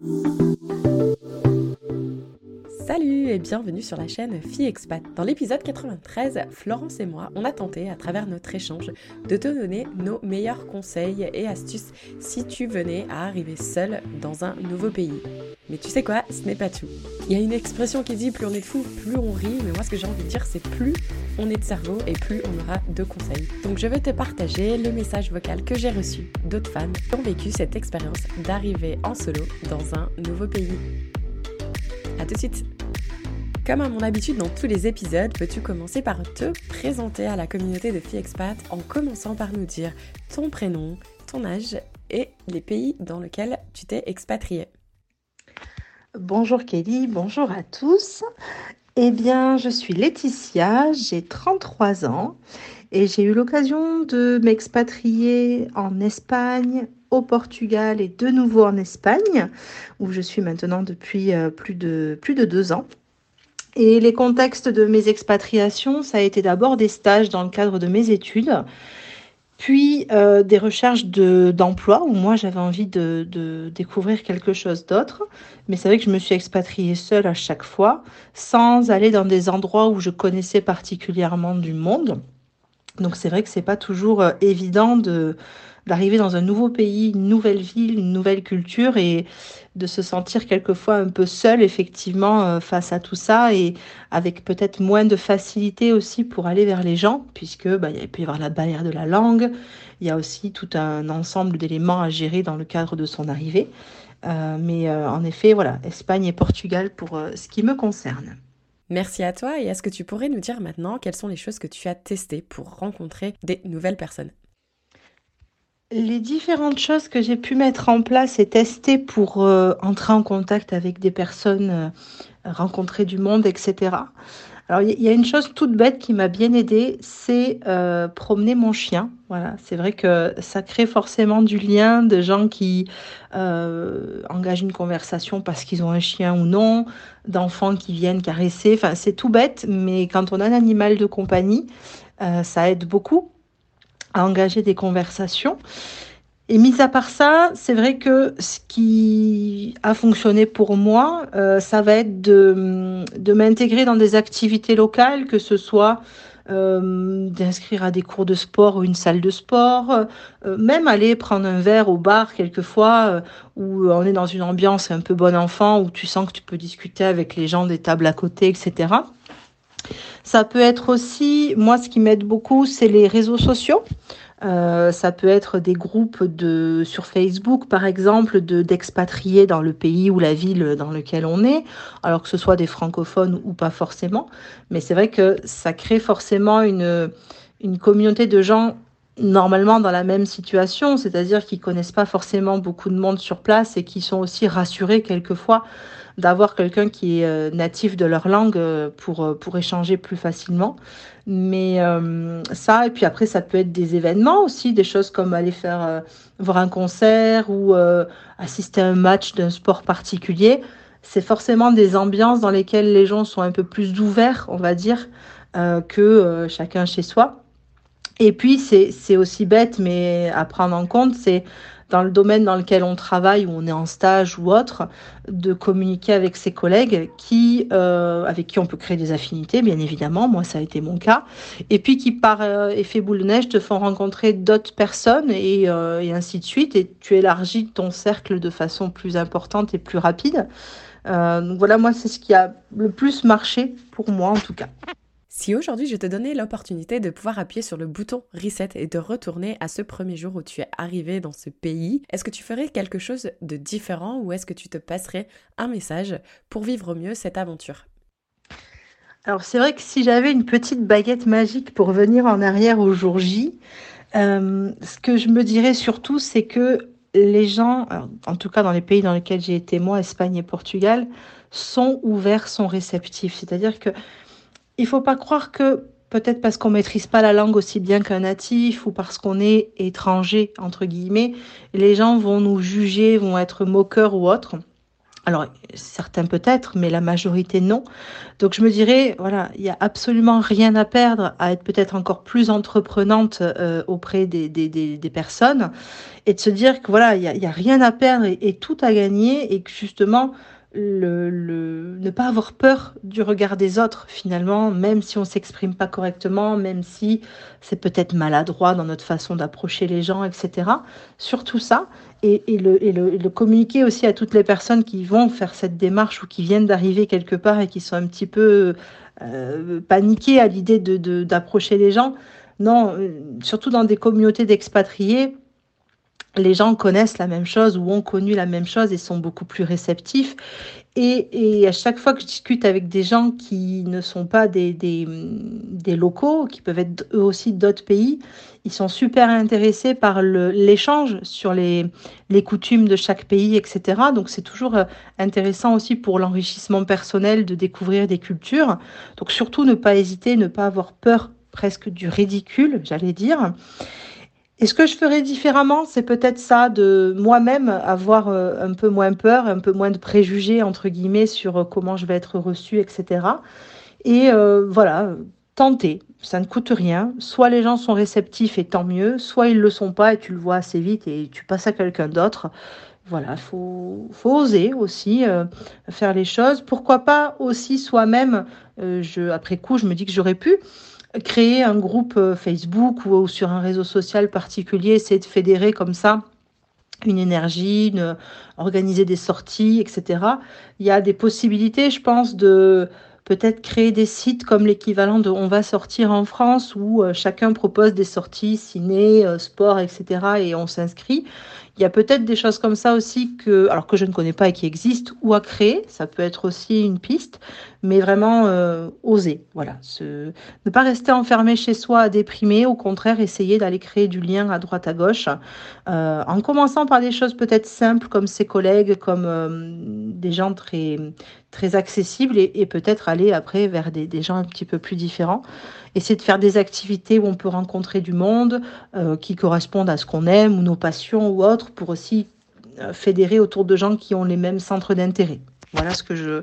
Thank you. Salut et bienvenue sur la chaîne Fille Expat. Dans l'épisode 93, Florence et moi, on a tenté à travers notre échange de te donner nos meilleurs conseils et astuces si tu venais à arriver seule dans un nouveau pays. Mais tu sais quoi, ce n'est pas tout. Il y a une expression qui dit plus on est fou, plus on rit, mais moi ce que j'ai envie de dire c'est plus on est de cerveau et plus on aura de conseils. Donc je vais te partager le message vocal que j'ai reçu d'autres femmes qui ont vécu cette expérience d'arriver en solo dans un nouveau pays. A tout de suite Comme à mon habitude dans tous les épisodes, peux-tu commencer par te présenter à la communauté de filles expat en commençant par nous dire ton prénom, ton âge et les pays dans lesquels tu t'es expatrié Bonjour Kelly, bonjour à tous. Eh bien, je suis Laetitia, j'ai 33 ans et j'ai eu l'occasion de m'expatrier en Espagne, au Portugal et de nouveau en Espagne, où je suis maintenant depuis euh, plus de deux ans. Et les contextes de mes expatriations, ça a été d'abord des stages dans le cadre de mes études, puis euh, des recherches d'emploi où moi j'avais envie de, de, découvrir quelque chose d'autre. Mais c'est vrai que je me suis expatriée seule à chaque fois, sans aller dans des endroits où je connaissais particulièrement du monde. Donc c'est vrai que c'est pas toujours euh, évident de d'arriver dans un nouveau pays, une nouvelle ville, une nouvelle culture et de se sentir quelquefois un peu seul effectivement euh, face à tout ça et avec peut-être moins de facilité aussi pour aller vers les gens puisque bah, il peut y avoir la barrière de la langue, il y a aussi tout un ensemble d'éléments à gérer dans le cadre de son arrivée. Euh, mais en effet, voilà, Espagne et Portugal pour ce qui me concerne. Merci à toi et est-ce que tu pourrais nous dire maintenant quelles sont les choses que tu as testées pour rencontrer des nouvelles personnes les différentes choses que j'ai pu mettre en place et tester pour euh, entrer en contact avec des personnes, euh, rencontrer du monde, etc. Alors il y, a une chose toute bête qui m'a bien aidée, c'est euh, promener mon chien. Voilà, c'est vrai que ça crée forcément du lien de gens qui engagent une conversation parce qu'ils ont un chien ou non, d'enfants qui viennent caresser. Enfin, c'est tout bête, mais quand on a un animal de compagnie, ça aide beaucoup à engager des conversations. Et mis à part ça, c'est vrai que ce qui a fonctionné pour moi, euh, ça va être de, de m'intégrer dans des activités locales, que ce soit euh, d'inscrire à des cours de sport ou une salle de sport, euh, même aller prendre un verre au bar quelquefois, où on est dans une ambiance un peu bon enfant, où tu sens que tu peux discuter avec les gens des tables à côté, etc. Ça peut être aussi, moi, ce qui m'aide beaucoup, c'est les réseaux sociaux. Euh, ça peut être des groupes de sur Facebook, par exemple, de d'expatriés dans le pays ou la ville dans lequel on est, alors que ce soit des francophones ou pas forcément. Mais c'est vrai que ça crée forcément une une communauté de gens normalement dans la même situation, c'est-à-dire qui connaissent pas forcément beaucoup de monde sur place et qui sont aussi rassurés quelquefois d'avoir quelqu'un qui est euh, natif de leur langue euh, pour, euh, pour échanger plus facilement. Mais ça, et puis après, ça peut être des événements aussi, des choses comme aller faire voir un concert ou assister à un match d'un sport particulier. C'est forcément des ambiances dans lesquelles les gens sont un peu plus ouverts, on va dire, que chacun chez soi. Et puis, c'est aussi bête, mais à prendre en compte, c'est dans le domaine dans lequel on travaille, où on est en stage ou autre, de communiquer avec ses collègues qui, euh, avec qui on peut créer des affinités, bien évidemment. Moi, ça a été mon cas. Et puis qui, par euh, effet boule de neige, te font rencontrer d'autres personnes et, euh, et, ainsi de suite. Et tu élargis ton cercle de façon plus importante et plus rapide. donc voilà, moi, c'est ce qui a le plus marché pour moi, en tout cas. Si aujourd'hui je te donnais l'opportunité de pouvoir appuyer sur le bouton reset et de retourner à ce premier jour où tu es arrivé dans ce pays, est-ce que tu ferais quelque chose de différent ou est-ce que tu te passerais un message pour vivre mieux cette aventure? Alors c'est vrai que si j'avais une petite baguette magique pour venir en arrière au jour J, euh, ce que je me dirais surtout c'est que les gens, en tout cas dans les pays dans lesquels j'ai été moi, Espagne et Portugal, sont ouverts, sont réceptifs. C'est-à-dire que il faut pas croire que peut-être parce qu'on maîtrise pas la langue aussi bien qu'un natif ou parce qu'on est étranger entre guillemets, les gens vont nous juger, vont être moqueurs ou autres. Alors, certains peut-être, mais la majorité non. Donc, je me dirais, voilà, il n'y a absolument rien à perdre à être peut-être encore plus entreprenante euh, auprès des, des, des, personnes et de se dire que voilà, il n'y a, y a, rien à perdre et, et, tout à gagner et que justement, le, ne pas avoir peur du regard des autres finalement, même si on s'exprime pas correctement, même si c'est peut-être maladroit dans notre façon d'approcher les gens, etc. Surtout ça, et, et, le, et, le, communiquer aussi à toutes les personnes qui vont faire cette démarche ou qui viennent d'arriver quelque part et qui sont un petit peu euh, paniquées à l'idée de, d'approcher les gens. Non, euh, surtout dans des communautés d'expatriés, les gens connaissent la même chose ou ont connu la même chose et sont beaucoup plus réceptifs. Et, à chaque fois que je discute avec des gens qui ne sont pas des, locaux, qui peuvent être eux aussi d'autres pays, ils sont super intéressés par l'échange sur les, les coutumes de chaque pays, etc. Donc c'est toujours euh, intéressant aussi pour l'enrichissement personnel de découvrir des cultures. Donc surtout ne pas hésiter, ne pas avoir peur presque du ridicule, j'allais dire. Et ce que je ferais différemment, c'est peut-être ça, de moi-même avoir euh, un peu moins peur, un peu moins de préjugés, entre guillemets, sur euh, comment je vais être reçue, etc. Et euh, voilà, tenter, ça ne coûte rien. Soit les gens sont réceptifs et tant mieux, soit ils ne le sont pas et tu le vois assez vite et tu passes à quelqu'un d'autre. Voilà, il faut, faut, oser aussi faire les choses. Pourquoi pas aussi soi-même, après coup, je me dis que j'aurais pu créer un groupe euh, Facebook ou, sur un réseau social particulier, essayer de fédérer comme ça une énergie, une, organiser des sorties, etc. Il y a des possibilités, je pense, de peut-être créer des sites comme l'équivalent de On va sortir en France où euh, chacun propose des sorties ciné, euh, sport, etc. et on s'inscrit. Il y a peut-être des choses comme ça aussi que, alors que je ne connais pas et qui existent ou à créer. Ça peut être aussi une piste, mais vraiment euh, oser. Voilà, ne pas rester enfermé chez soi à déprimer. Au contraire, essayer d'aller créer du lien à droite à gauche, en commençant par des choses peut-être simples comme ses collègues, comme des gens très très accessibles et, peut-être aller après vers des, gens un petit peu plus différents essayer de faire des activités où on peut rencontrer du monde euh, qui correspondent à ce qu'on aime ou nos passions ou autres pour aussi euh, fédérer autour de gens qui ont les mêmes centres d'intérêt. Voilà ce que je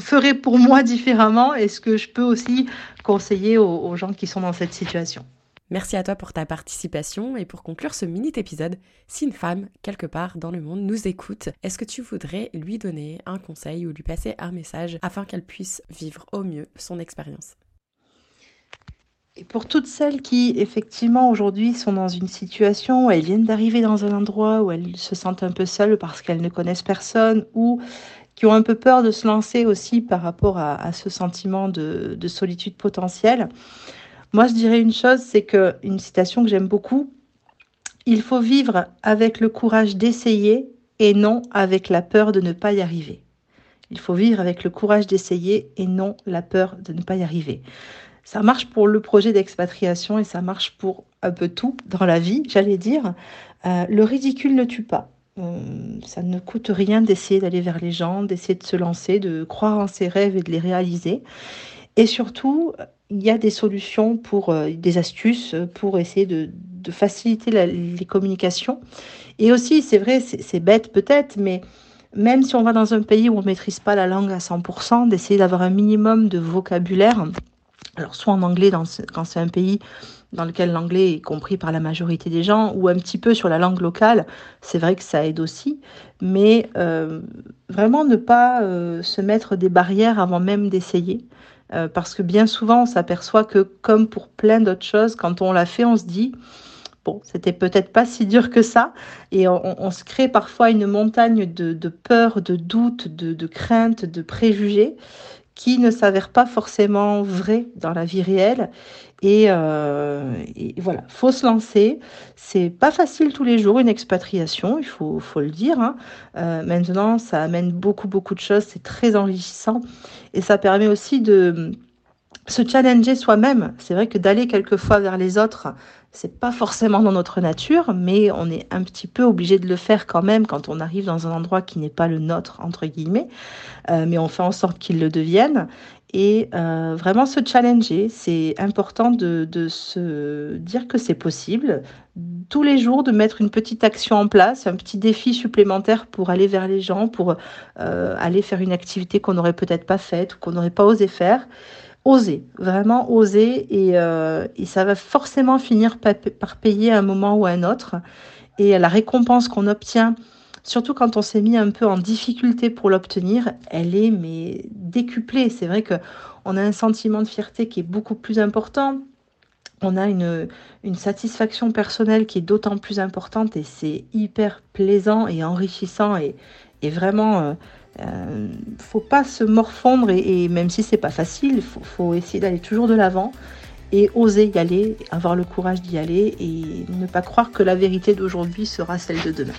ferai pour moi différemment et ce que je peux aussi conseiller aux gens qui sont dans cette situation. Merci à toi pour ta participation et pour conclure ce mini épisode, si une femme, quelque part dans le monde, nous écoute, est-ce que tu voudrais lui donner un conseil ou lui passer un message afin qu'elle puisse vivre au mieux son expérience? Et pour toutes celles qui, effectivement, aujourd'hui sont dans une situation où elles viennent d'arriver dans un endroit où elles se sentent un peu seules parce qu'elles ne connaissent personne ou qui ont un peu peur de se lancer aussi par rapport à, ce sentiment de, solitude potentielle, moi je dirais une chose, c'est que une citation que j'aime beaucoup, il faut vivre avec le courage d'essayer et non avec la peur de ne pas y arriver. Il faut vivre avec le courage d'essayer et non la peur de ne pas y arriver. Ça marche pour le projet d'expatriation et ça marche pour un peu tout dans la vie, j'allais dire. Euh, le ridicule ne tue pas. Euh, ça ne coûte rien d'essayer d'aller vers les gens, d'essayer de se lancer, de croire en ses rêves et de les réaliser. Et surtout, il y a des solutions pour euh, des astuces pour essayer de, faciliter les communications. Et aussi, c'est vrai, c'est bête peut-être, mais même si on va dans un pays où on ne maîtrise pas la langue à 100%, d'essayer d'avoir un minimum de vocabulaire alors, soit en anglais quand c'est un pays dans lequel l'anglais est compris par la majorité des gens, ou un petit peu sur la langue locale, c'est vrai que ça aide aussi. Mais euh, vraiment ne pas euh, se mettre des barrières avant même d'essayer. Euh, parce que bien souvent, on s'aperçoit que, comme pour plein d'autres choses, quand on l'a fait, on se dit, bon, c'était peut-être pas si dur que ça. Et on, se crée parfois une montagne de, peur, de doute, de, de crainte, de préjugés qui ne s'avère pas forcément vrai dans la vie réelle. Et, euh, et voilà, faut se lancer. C'est pas facile tous les jours une expatriation, il faut, faut le dire. Hein. Euh, maintenant, ça amène beaucoup beaucoup de choses, c'est très enrichissant et ça permet aussi de se challenger soi-même. C'est vrai que d'aller quelquefois vers les autres, c'est pas forcément dans notre nature, mais on est un petit peu obligé de le faire quand même quand on arrive dans un endroit qui n'est pas le nôtre, entre guillemets, euh, mais on fait en sorte qu'il le devienne. Et euh, vraiment se challenger, c'est important de, de, se dire que c'est possible. Tous les jours, de mettre une petite action en place, un petit défi supplémentaire pour aller vers les gens, pour euh, aller faire une activité qu'on n'aurait peut-être pas faite ou qu'on n'aurait pas osé faire oser, vraiment oser, euh, et, ça va forcément finir par, payer à un moment ou à un autre. Et la récompense qu'on obtient, surtout quand on s'est mis un peu en difficulté pour l'obtenir, elle est mais décuplée. C'est vrai que on a un sentiment de fierté qui est beaucoup plus important. On a une, satisfaction personnelle qui est d'autant plus importante et c'est hyper plaisant et enrichissant et vraiment euh, euh, faut pas se morfondre et, même si c'est pas facile, il faut, essayer d'aller toujours de l'avant et oser y aller, avoir le courage d'y aller et ne pas croire que la vérité d'aujourd'hui sera celle de demain.